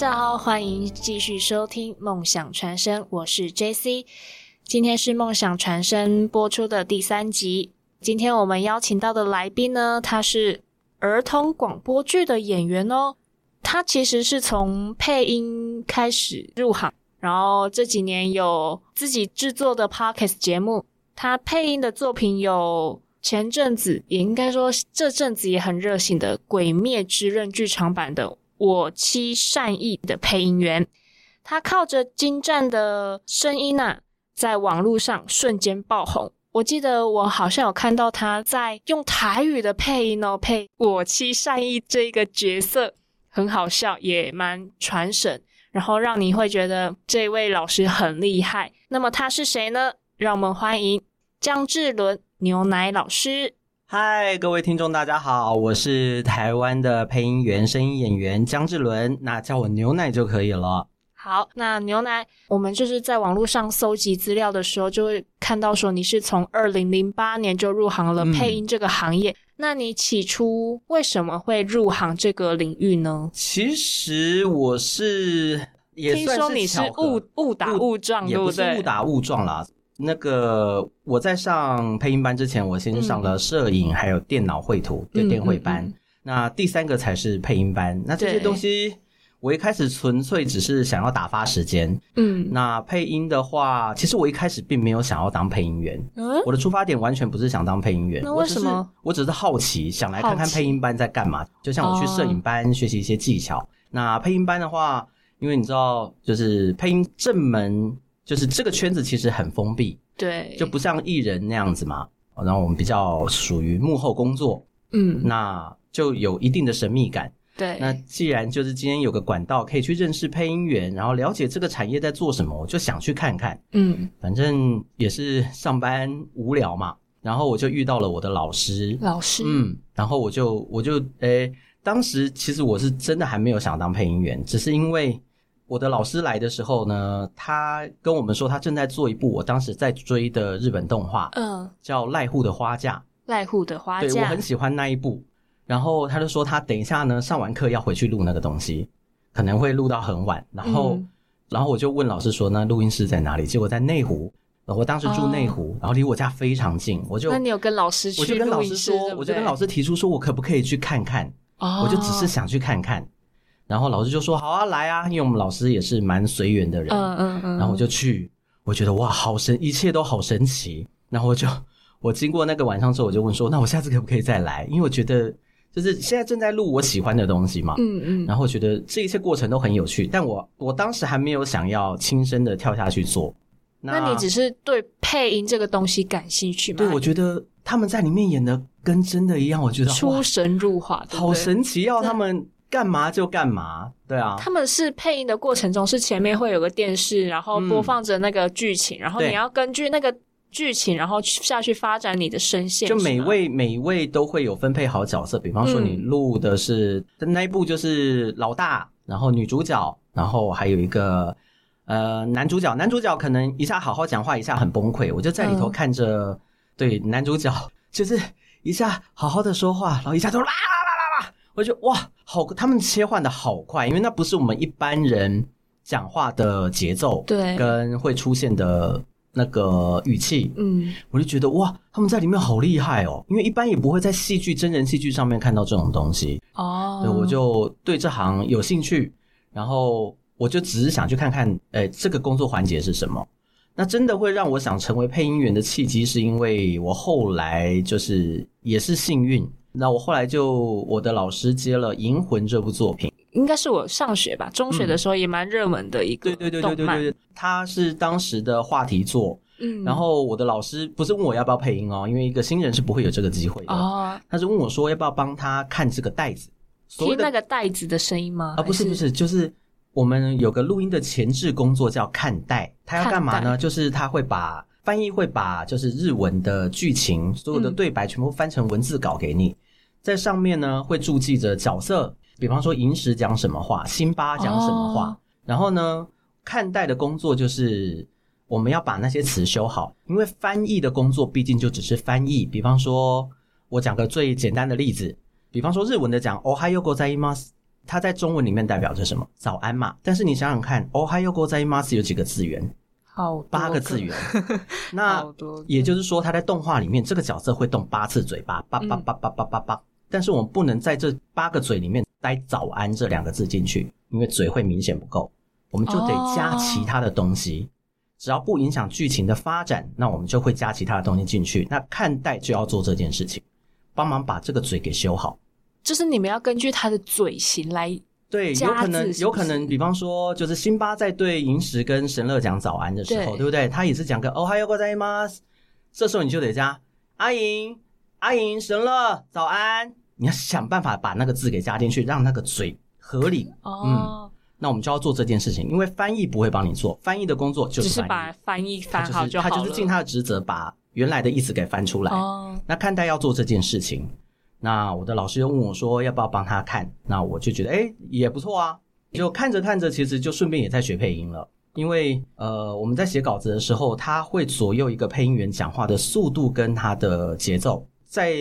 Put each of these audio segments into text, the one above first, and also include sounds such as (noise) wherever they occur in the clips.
大家好，欢迎继续收听《梦想传声》，我是 JC。今天是《梦想传声》播出的第三集。今天我们邀请到的来宾呢，他是儿童广播剧的演员哦。他其实是从配音开始入行，然后这几年有自己制作的 Podcast 节目。他配音的作品有前阵子，也应该说这阵子也很热心的《鬼灭之刃》剧场版的。我妻善意的配音员，他靠着精湛的声音呐，在网络上瞬间爆红。我记得我好像有看到他在用台语的配音哦，配我妻善意这个角色，很好笑，也蛮传神，然后让你会觉得这位老师很厉害。那么他是谁呢？让我们欢迎江志伦牛奶老师。嗨，各位听众，大家好，我是台湾的配音员、声音演员江志伦，那叫我牛奶就可以了。好，那牛奶，我们就是在网络上搜集资料的时候，就会看到说你是从二零零八年就入行了配音这个行业。那你起初为什么会入行这个领域呢？其实我是也听说你是误误打误撞，也不是误打误撞啦。那个我在上配音班之前，我先上了摄影，还有电脑绘图的电绘班。那第三个才是配音班。那这些东西，我一开始纯粹只是想要打发时间。嗯，那配音的话，其实我一开始并没有想要当配音员。嗯，我的出发点完全不是想当配音员。那为什么？我只是好奇，想来看看配音班在干嘛。就像我去摄影班学习一些技巧。那配音班的话，因为你知道，就是配音正门。就是这个圈子其实很封闭，对，就不像艺人那样子嘛。然后我们比较属于幕后工作，嗯，那就有一定的神秘感。对，那既然就是今天有个管道可以去认识配音员，然后了解这个产业在做什么，我就想去看看。嗯，反正也是上班无聊嘛，然后我就遇到了我的老师。老师，嗯，然后我就我就诶，当时其实我是真的还没有想当配音员，只是因为。我的老师来的时候呢，他跟我们说他正在做一部我当时在追的日本动画，嗯，叫《濑户的花嫁》。濑户的花嫁，对我很喜欢那一部。然后他就说他等一下呢上完课要回去录那个东西，可能会录到很晚。然后，然后我就问老师说那录音室在哪里？结果在内湖。我当时住内湖，然后离我家非常近，我就那你有跟老师去？我就跟老师说，我就跟老师提出说我可不可以去看看？我就只是想去看看。然后老师就说：“好啊，来啊！”因为我们老师也是蛮随缘的人。嗯嗯嗯。然后我就去，我觉得哇，好神，一切都好神奇。然后我就，(laughs) 我经过那个晚上之后，我就问说：“那我下次可不可以再来？”因为我觉得，就是现在正在录我喜欢的东西嘛。嗯嗯。然后我觉得这一切过程都很有趣，但我我当时还没有想要亲身的跳下去做。那你只是对配音这个东西感兴趣吗？对，我觉得他们在里面演的跟真的一样，我觉得出神入化，好神奇，要他们。干嘛就干嘛，对啊。他们是配音的过程中，是前面会有个电视，然后播放着那个剧情，然后你要根据那个剧情，然后下去发展你的声线。就每位每位都会有分配好角色，比方说你录的是那一部就是老大，然后女主角，然后还有一个呃男主角，男主角可能一下好好讲话，一下很崩溃，我就在里头看着，对男主角就是一下好好的说话，然后一下就啦。我就哇，好，他们切换的好快，因为那不是我们一般人讲话的节奏，对，跟会出现的那个语气，嗯，我就觉得哇，他们在里面好厉害哦，因为一般也不会在戏剧真人戏剧上面看到这种东西哦，对，我就对这行有兴趣，然后我就只是想去看看，哎，这个工作环节是什么？那真的会让我想成为配音员的契机，是因为我后来就是也是幸运。那我后来就我的老师接了《银魂》这部作品，应该是我上学吧，中学的时候也蛮热门的一个对对对对对对，它是当时的话题作。嗯，然后我的老师不是问我要不要配音哦，因为一个新人是不会有这个机会的哦。他是问我说要不要帮他看这个袋子，听那个袋子的声音吗？啊，不是不是，就是我们有个录音的前置工作叫看袋，他要干嘛呢？就是他会把。翻译会把就是日文的剧情，所有的对白全部翻成文字稿给你，在上面呢会注记着角色，比方说银石讲什么话，辛巴讲什么话，然后呢看待的工作就是我们要把那些词修好，因为翻译的工作毕竟就只是翻译。比方说我讲个最简单的例子，比方说日文的讲 “ohayo gozaimasu”，它在中文里面代表着什么？早安嘛。但是你想想看哦，还有国在马斯有几个字源？好，八个字源。(laughs) 那也就是说，他在动画里面这个角色会动八次嘴巴，叭叭叭叭叭叭叭。但是我们不能在这八个嘴里面待“早安”这两个字进去，因为嘴会明显不够，我们就得加其他的东西。只要不影响剧情的发展，那我们就会加其他的东西进去。那看待就要做这件事情，帮忙把这个嘴给修好。就是你们要根据他的嘴型来对，有可能有可能，比方说，就是辛巴在对银石跟神乐讲早安的时候，对不对？他也是讲个哦，还有个在吗？这时候你就得加阿银阿莹神乐早安，你要想办法把那个字给加进去，让那个嘴合理。哦。那我们就要做这件事情，因为翻译不会帮你做，翻译的工作就是把翻译翻好就好他就是尽他的职责，把原来的意思给翻出来。哦那看待要做这件事情，那我的老师又问我说要不要帮他看，那我就觉得哎也不错啊，就看着看着，其实就顺便也在学配音了。因为呃我们在写稿子的时候，他会左右一个配音员讲话的速度跟他的节奏，在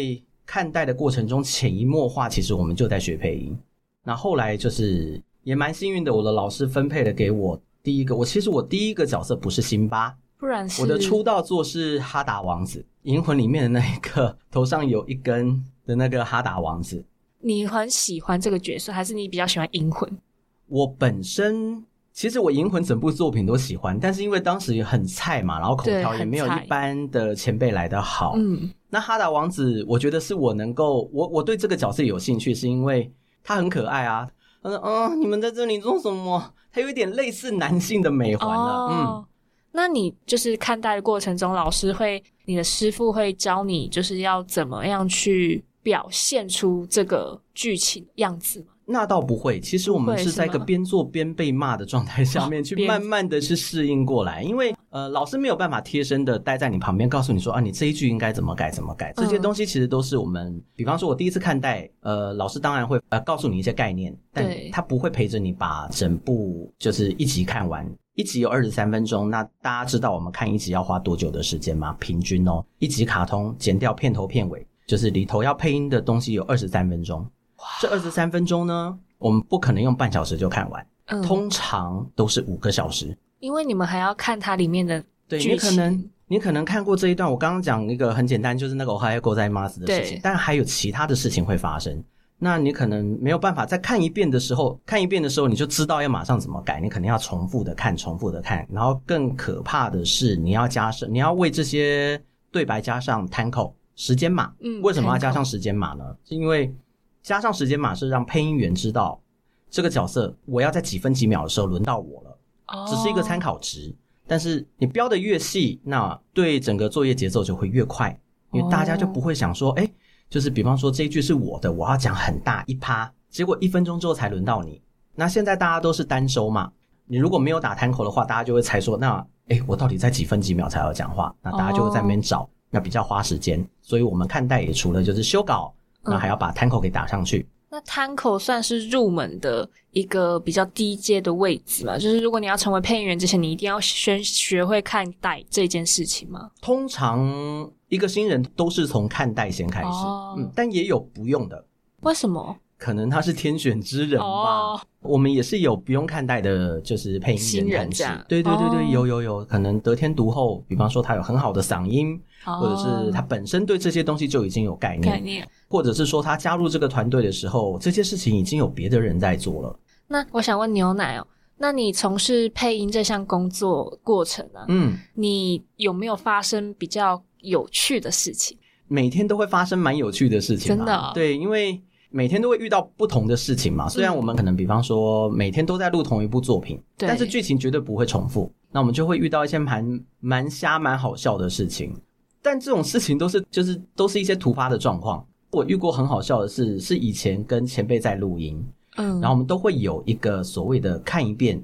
看待的过程中潜移默化，其实我们就在学配音。那后来就是。也蛮幸运的，我的老师分配了给我第一个。我其实我第一个角色不是辛巴，不然我的出道作是哈达王子，银魂里面的那一个头上有一根的那个哈达王子。你很喜欢这个角色，还是你比较喜欢银魂？我本身其实我银魂整部作品都喜欢，但是因为当时也很菜嘛，然后口条也没有一般的前辈来的好。嗯，那哈达王子，我觉得是我能够我我对这个角色有兴趣，是因为他很可爱啊。他说：“嗯，你们在这里做什么？他有一点类似男性的美环了。嗯，那你就是看待的过程中，老师会，你的师傅会教你，就是要怎么样去表现出这个剧情样子吗？”那倒不会，其实我们是在一个边做边被骂的状态下面去慢慢的去适应过来，因为呃老师没有办法贴身的待在你旁边告诉你说啊你这一句应该怎么改怎么改，这些东西其实都是我们，比方说我第一次看待，呃老师当然会呃告诉你一些概念，但他不会陪着你把整部就是一集看完，一集有二十三分钟，那大家知道我们看一集要花多久的时间吗？平均哦，一集卡通剪掉片头片尾，就是里头要配音的东西有二十三分钟。这二十三分钟呢，我们不可能用半小时就看完，通常都是五个小时，因为你们还要看它里面的对，你可能你可能看过这一段，我刚刚讲一个很简单，就是那个还有狗在 Mars 的事情，但还有其他的事情会发生，那你可能没有办法在看一遍的时候，看一遍的时候你就知道要马上怎么改，你肯定要重复的看，重复的看，然后更可怕的是你要加上，你要为这些对白加上 time code 时间码，嗯，为什么要加上时间码呢？是因为加上时间码是让配音员知道这个角色我要在几分几秒的时候轮到我了，只是一个参考值。但是你标的越细，那对整个作业节奏就会越快，因为大家就不会想说，哎，就是比方说这一句是我的，我要讲很大一趴，结果一分钟之后才轮到你。那现在大家都是单收嘛，你如果没有打摊口的话，大家就会猜说，那哎，我到底在几分几秒才要讲话？那大家就会在那边找，那比较花时间。所以我们看待也除了就是修稿。那还要把摊口给打上去。那摊口算是入门的一个比较低阶的位置嘛？就是如果你要成为配音员之前，你一定要先学会看待这件事情吗？通常一个新人都是从看待先开始，嗯，但也有不用的。为什么？可能他是天选之人吧。我们也是有不用看待的，就是配音员这样。对对对对，有有有可能得天独厚。比方说他有很好的嗓音，或者是他本身对这些东西就已经有概念，概念，或者是说他加入这个团队的时候，这些事情已经有别的人在做了。那我想问牛奶哦，那你从事配音这项工作过程呢？嗯，你有没有发生比较有趣的事情？每天都会发生蛮有趣的事情，真的。对，因为。每天都会遇到不同的事情嘛，虽然我们可能比方说每天都在录同一部作品，但是剧情绝对不会重复。那我们就会遇到一些蛮蛮瞎、蛮好笑的事情，但这种事情都是就是都是一些突发的状况。我遇过很好笑的事，是以前跟前辈在录音，嗯，然后我们都会有一个所谓的看一遍，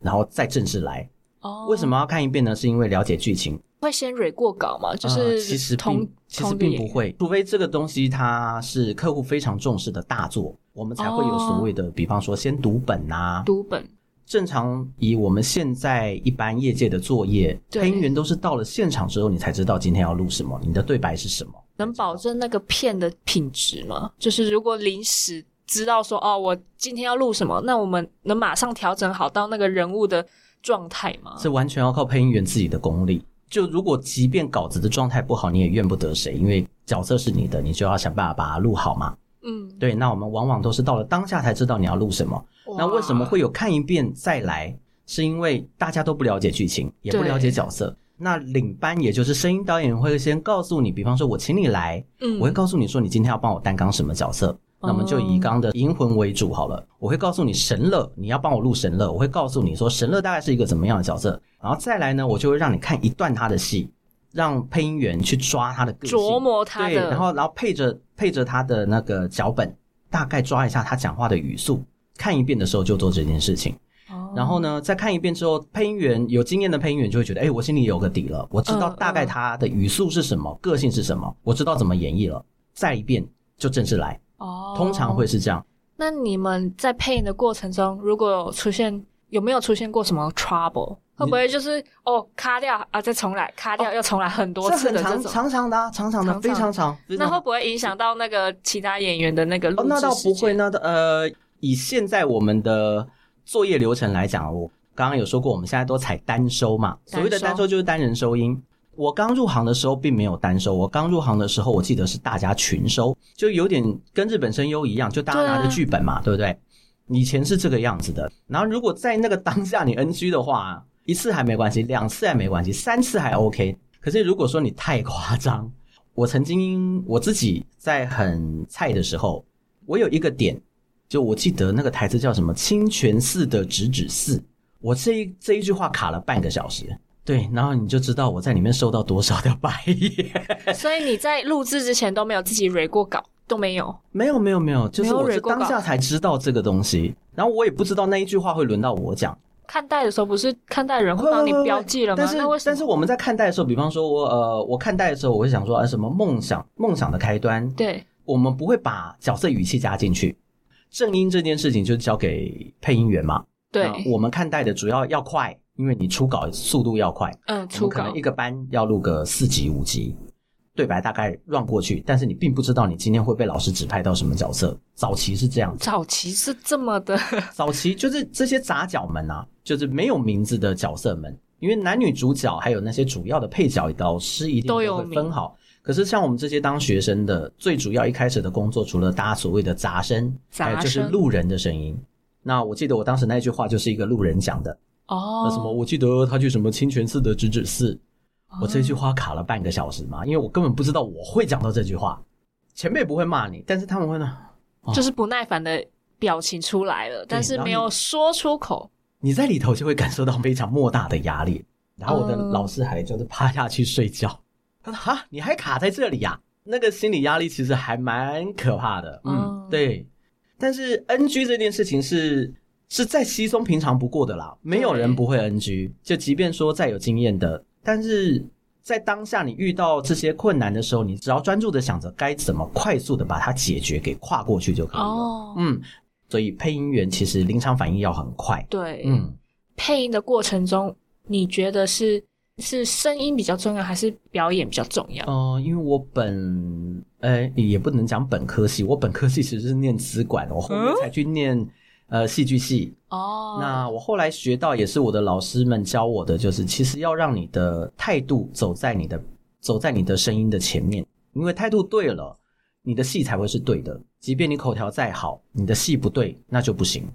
然后再正式来。哦，为什么要看一遍呢？是因为了解剧情。会先蕊过稿吗？就是其实并其实并不会，除非这个东西它是客户非常重视的大作，我们才会有所谓的，比方说先读本啊。读本。正常以我们现在一般业界的作业，配音员都是到了现场之后，你才知道今天要录什么，你的对白是什么。能保证那个片的品质吗？就是如果临时知道说哦，我今天要录什么，那我们能马上调整好到那个人物的状态吗？是完全要靠配音员自己的功力。就如果即便稿子的状态不好，你也怨不得谁，因为角色是你的，你就要想办法把它录好嘛。嗯，对。那我们往往都是到了当下才知道你要录什么。那为什么会有看一遍再来？是因为大家都不了解剧情，也不了解角色。那领班也就是声音导演会先告诉你，比方说我请你来，嗯，我会告诉你说你今天要帮我担纲什么角色。那我们就以刚的银魂为主好了。我会告诉你神乐，你要帮我录神乐。我会告诉你说神乐大概是一个怎么样的角色。然后再来呢，我就会让你看一段他的戏，让配音员去抓他的个性，琢磨他的。对，然后然后配着配着他的那个脚本，大概抓一下他讲话的语速。看一遍的时候就做这件事情。然后呢，再看一遍之后，配音员有经验的配音员就会觉得，哎，我心里有个底了，我知道大概他的语速是什么，个性是什么，我知道怎么演绎了。再一遍就正式来。哦，通常会是这样。那你们在配音的过程中，如果有出现有没有出现过什么 trouble？会不会就是哦卡掉啊，再重来，卡掉又重来很多次的这种？长长的，长长的，非常长。那会不会影响到那个其他演员的那个录制那倒不会，那呃，以现在我们的作业流程来讲，我刚刚有说过，我们现在都采单收嘛。所谓的单收就是单人收音。我刚入行的时候并没有单收，我刚入行的时候，我记得是大家群收，就有点跟日本声优一样，就大家拿着剧本嘛，对不对？以前是这个样子的。然后如果在那个当下你 NG 的话，一次还没关系，两次还没关系，三次还 OK。可是如果说你太夸张，我曾经我自己在很菜的时候，我有一个点，就我记得那个台词叫什么“清泉寺的直指寺”，我这一这一句话卡了半个小时。对，然后你就知道我在里面受到多少的白眼。(laughs) 所以你在录制之前都没有自己 re 过稿，都没有？没有，没有，没有，就是我当下才知道这个东西，然后我也不知道那一句话会轮到我讲。看待的时候不是看待人会帮你标记了吗？但是但是我们在看待的时候，比方说我呃，我看待的时候，我会想说，啊，什么梦想梦想的开端？对，我们不会把角色语气加进去，正音这件事情就交给配音员嘛。对，我们看待的主要要快。因为你初稿速度要快，嗯，初稿可能一个班要录个四集五集，对白大概让过去，但是你并不知道你今天会被老师指派到什么角色。早期是这样，早期是这么的，(laughs) 早期就是这些杂角们啊，就是没有名字的角色们，因为男女主角还有那些主要的配角，老师一定都会分好。可是像我们这些当学生的，最主要一开始的工作，除了搭所谓的杂声，还有就是路人的声音。那我记得我当时那句话就是一个路人讲的。哦，那什么？我记得他去什么清泉寺的直指寺，我这句话卡了半个小时嘛，因为我根本不知道我会讲到这句话。前辈不会骂你，但是他们会呢，就是不耐烦的表情出来了，但是没有说出口。你在里头就会感受到非常莫大的压力。然后我的老师还就是趴下去睡觉。他说：“哈，你还卡在这里呀？”那个心理压力其实还蛮可怕的。嗯，对。但是 NG 这件事情是。是再稀松平常不过的啦，没有人不会 NG。就即便说再有经验的，但是在当下你遇到这些困难的时候，你只要专注的想着该怎么快速的把它解决，给跨过去就可以了。嗯，所以配音员其实临场反应要很快。对，嗯，配音的过程中，你觉得是是声音比较重要，还是表演比较重要？哦，因为我本呃也不能讲本科系，我本科系其实是念资管，我后面才去念。呃，戏剧系哦，那我后来学到也是我的老师们教我的，就是其实要让你的态度走在你的走在你的声音的前面，因为态度对了，你的戏才会是对的。即便你口条再好，你的戏不对，那就不行。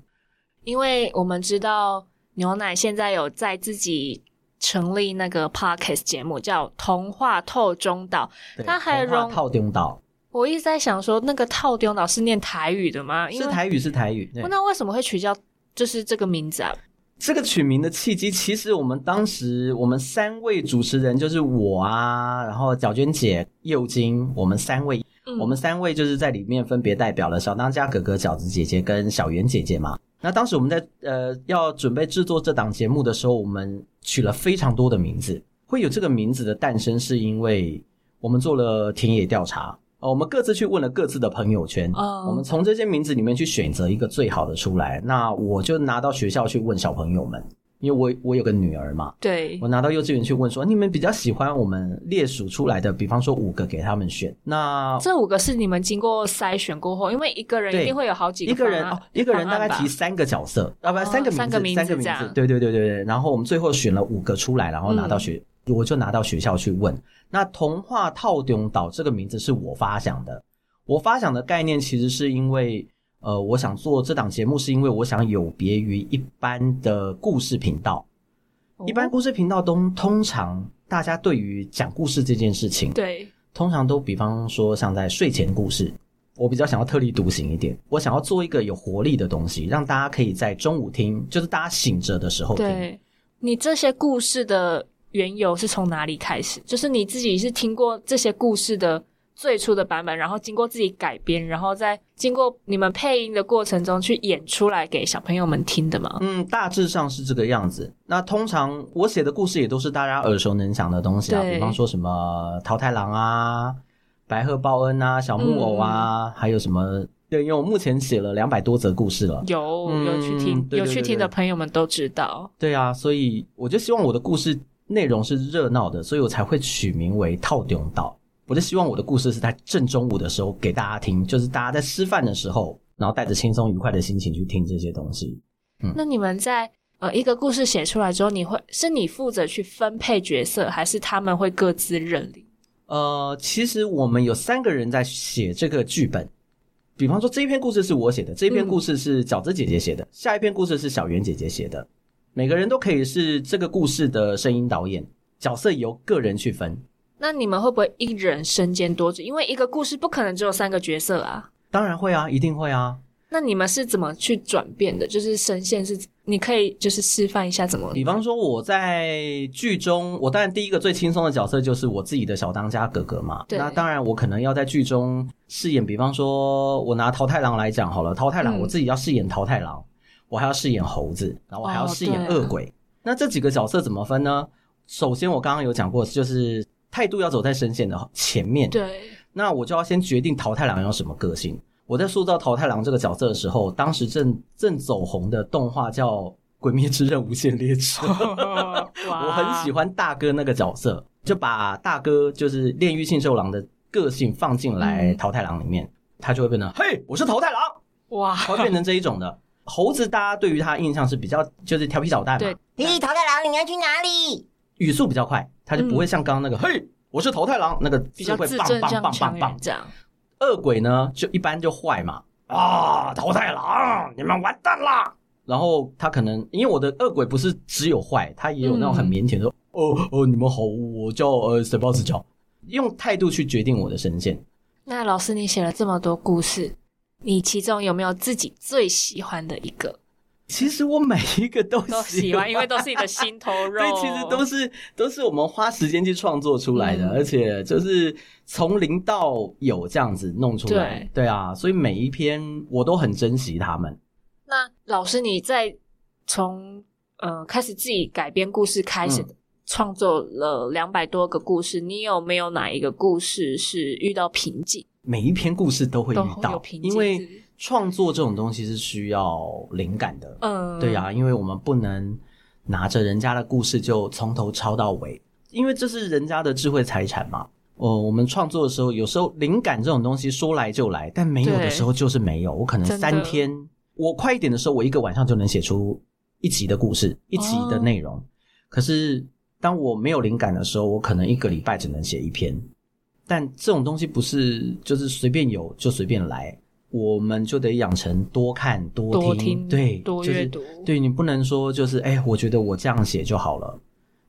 因为我们知道牛奶现在有在自己成立那个 podcast 节目，叫《童话透中岛》，它还融透中岛。我一直在想说，那个套丢脑是念台语的吗？是台语，是台语。那为什么会取叫就是这个名字啊？这个取名的契机，其实我们当时我们三位主持人就是我啊，然后角娟姐、佑金，我们三位，我们三位就是在里面分别代表了小当家哥哥、饺子姐姐跟小圆姐姐嘛。那当时我们在呃要准备制作这档节目的时候，我们取了非常多的名字。会有这个名字的诞生，是因为我们做了田野调查。我们各自去问了各自的朋友圈，我们从这些名字里面去选择一个最好的出来。那我就拿到学校去问小朋友们，因为我我有个女儿嘛，对，我拿到幼稚园去问说，你们比较喜欢我们列数出来的，比方说五个给他们选，那这五个是你们经过筛选过后，因为一个人一定会有好几个，一个人哦，一个人大概提三个角色，啊不，三个名字，三个名字，对对对对对，然后我们最后选了五个出来，然后拿到学，我就拿到学校去问。那童话套中岛这个名字是我发想的，我发想的概念其实是因为。呃，我想做这档节目，是因为我想有别于一般的故事频道。一般故事频道都通常大家对于讲故事这件事情，对，通常都比方说像在睡前故事，我比较想要特立独行一点，我想要做一个有活力的东西，让大家可以在中午听，就是大家醒着的时候听。你这些故事的缘由是从哪里开始？就是你自己是听过这些故事的。最初的版本，然后经过自己改编，然后再经过你们配音的过程中去演出来给小朋友们听的吗？嗯，大致上是这个样子。那通常我写的故事也都是大家耳熟能详的东西啊，比方说什么桃太郎啊、白鹤报恩啊、小木偶啊，还有什么？对，因为我目前写了两百多则故事了，有有去听有去听的朋友们都知道。对啊，所以我就希望我的故事内容是热闹的，所以我才会取名为《套顶岛》。我就希望我的故事是在正中午的时候给大家听，就是大家在吃饭的时候，然后带着轻松愉快的心情去听这些东西。嗯，那你们在呃一个故事写出来之后，你会是你负责去分配角色，还是他们会各自认领？呃，其实我们有三个人在写这个剧本。比方说，这一篇故事是我写的，这一篇故事是饺子姐姐写的，下一篇故事是小圆姐姐写的。每个人都可以是这个故事的声音导演，角色由个人去分。那你们会不会一人身兼多职？因为一个故事不可能只有三个角色啊。当然会啊，一定会啊。那你们是怎么去转变的？就是声线是，你可以就是示范一下怎么。比方说我在剧中，我当然第一个最轻松的角色就是我自己的小当家哥哥嘛。那当然我可能要在剧中饰演，比方说我拿桃太郎来讲好了，桃太郎我自己要饰演桃太郎，我还要饰演猴子，然后我还要饰演恶鬼。那这几个角色怎么分呢？首先我刚刚有讲过，就是。态度要走在声线的前面，对，那我就要先决定桃太郎有什么个性。我在塑造桃太郎这个角色的时候，当时正正走红的动画叫《鬼灭之刃：无限列车》，(laughs) (laughs) 我很喜欢大哥那个角色，就把大哥就是炼狱信受郎的个性放进来桃太郎里面，他就会变成嘿，我是桃太郎，哇，会变成这一种的猴子。大家对于他印象是比较就是调皮捣蛋嘛，嘿，桃太郎，你要去哪里？语速比较快。他就不会像刚刚那个，嘿，我是桃太郎，那个就会棒棒棒棒棒这样。恶鬼呢，就一般就坏嘛，啊，桃太郎，你们完蛋啦！然后他可能因为我的恶鬼不是只有坏，他也有那种很腼腆说，哦哦，你们好，我叫呃水包子叫，用态度去决定我的声线。那老师，你写了这么多故事，你其中有没有自己最喜欢的一个？其实我每一个都喜欢，因为都是你的心头肉。(laughs) 对，其实都是都是我们花时间去创作出来的，而且就是从零到有这样子弄出来。对啊，所以每一篇我都很珍惜他们。那老师，你在从呃开始自己改编故事开始创作了两百多个故事，你有没有哪一个故事是遇到瓶颈？每一篇故事都会遇到，因为。创作这种东西是需要灵感的，嗯，对呀，因为我们不能拿着人家的故事就从头抄到尾，因为这是人家的智慧财产嘛。哦，我们创作的时候，有时候灵感这种东西说来就来，但没有的时候就是没有。我可能三天，我快一点的时候，我一个晚上就能写出一集的故事，一集的内容。可是当我没有灵感的时候，我可能一个礼拜只能写一篇。但这种东西不是就是随便有就随便来。我们就得养成多看多听，对，多阅读。对你不能说就是，哎，我觉得我这样写就好了。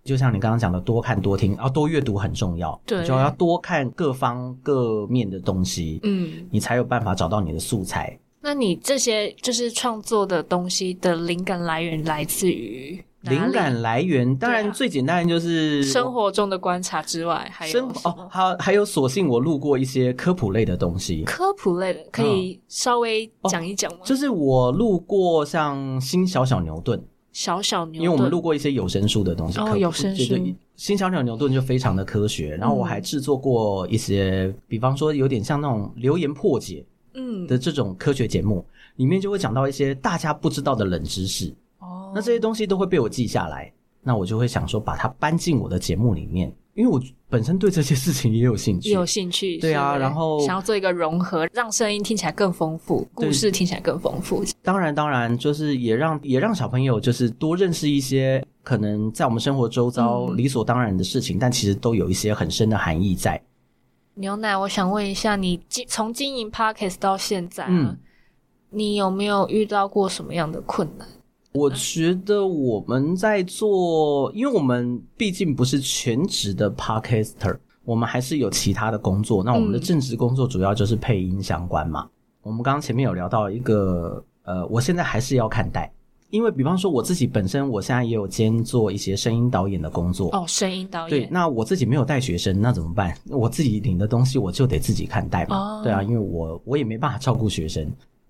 就像你刚刚讲的，多看多听，啊，多阅读很重要。对，就要多看各方各面的东西，嗯，你才有办法找到你的素材。那你这些就是创作的东西的灵感来源来自于？灵感来源当然最简单就是生活中的观察之外，还有哦，还还有索性我录过一些科普类的东西。科普类的可以稍微讲一讲吗？就是我录过像新小小牛顿，小小牛，因为我们录过一些有声书的东西，哦有声书。新小小牛顿就非常的科学，然后我还制作过一些，比方说有点像那种留言破解，嗯的这种科学节目，里面就会讲到一些大家不知道的冷知识。那这些东西都会被我记下来，那我就会想说把它搬进我的节目里面。因为我本身对这些事情也有兴趣，也有兴趣，对啊，然后想要做一个融合，让声音听起来更丰富，故事听起来更丰富。当然，当然，就是也让也让小朋友就是多认识一些可能在我们生活周遭理所当然的事情，但其实都有一些很深的含义在。牛奶，我想问一下，你经从经营 Parkes 到现在，嗯，你有没有遇到过什么样的困难？我觉得我们在做，因为我们毕竟不是全职的 podcaster，我们还是有其他的工作。那我们的正职工作主要就是配音相关嘛。我们刚刚前面有聊到一个，呃，我现在还是要看待，因为比方说我自己本身，我现在也有兼做一些声音导演的工作。哦，声音导演。对，那我自己没有带学生，那怎么办？我自己领的东西我就得自己看待嘛。对啊，因为我我也没办法照顾学生。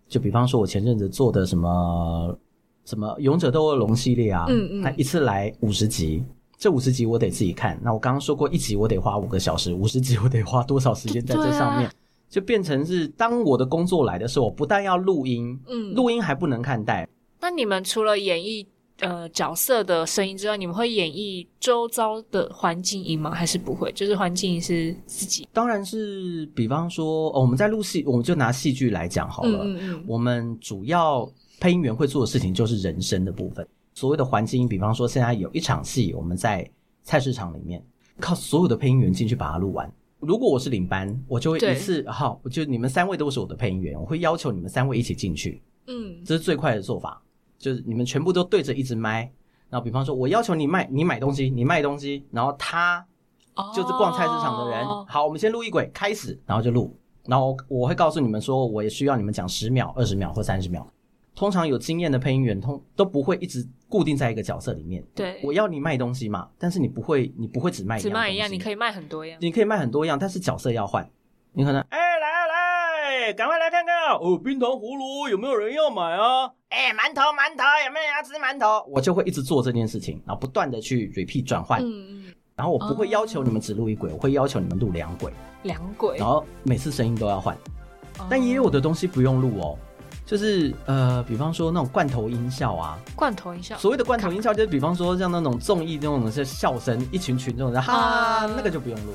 就比方说，我前阵子做的什么。什么勇者斗恶龙系列啊？嗯嗯，他一次来五十集，这五十集我得自己看。那我刚刚说过，一集我得花五个小时，五十集我得花多少时间在这上面？就变成是当我的工作来的时候，我不但要录音，嗯，录音还不能看待。那你们除了演绎呃角色的声音之外，你们会演绎周遭的环境音吗？还是不会？就是环境音是自己？当然是，比方说，我们在录戏，我们就拿戏剧来讲好了。嗯嗯，我们主要。配音员会做的事情就是人声的部分，所谓的环境音，比方说现在有一场戏，我们在菜市场里面，靠所有的配音员进去把它录完。如果我是领班，我就会一次好，我就你们三位都是我的配音员，我会要求你们三位一起进去。嗯，这是最快的做法，就是你们全部都对着一支麦，然后比方说我要求你卖，你买东西，你卖东西，然后他就是逛菜市场的人。好，我们先录一轨，开始，然后就录，然后我会告诉你们说，我也需要你们讲十秒、二十秒或三十秒。通常有经验的配音员通都不会一直固定在一个角色里面。对，我要你卖东西嘛，但是你不会，你不会只卖只卖一样，你可以卖很多样。你可以卖很多样，但是角色要换。你可能，哎，来啊来，赶快来看看哦，冰糖葫芦有没有人要买啊？哎，馒头馒头有没有人要吃馒头？我就会一直做这件事情，然后不断的去 repeat 转换。嗯嗯。然后我不会要求你们只录一轨，我会要求你们录两轨。两轨。然后每次声音都要换，但也有的东西不用录哦。就是呃，比方说那种罐头音效啊，罐头音效。所谓的罐头音效，就是比方说像那种综艺那种是笑声，一群群这种，哈，那个就不用录。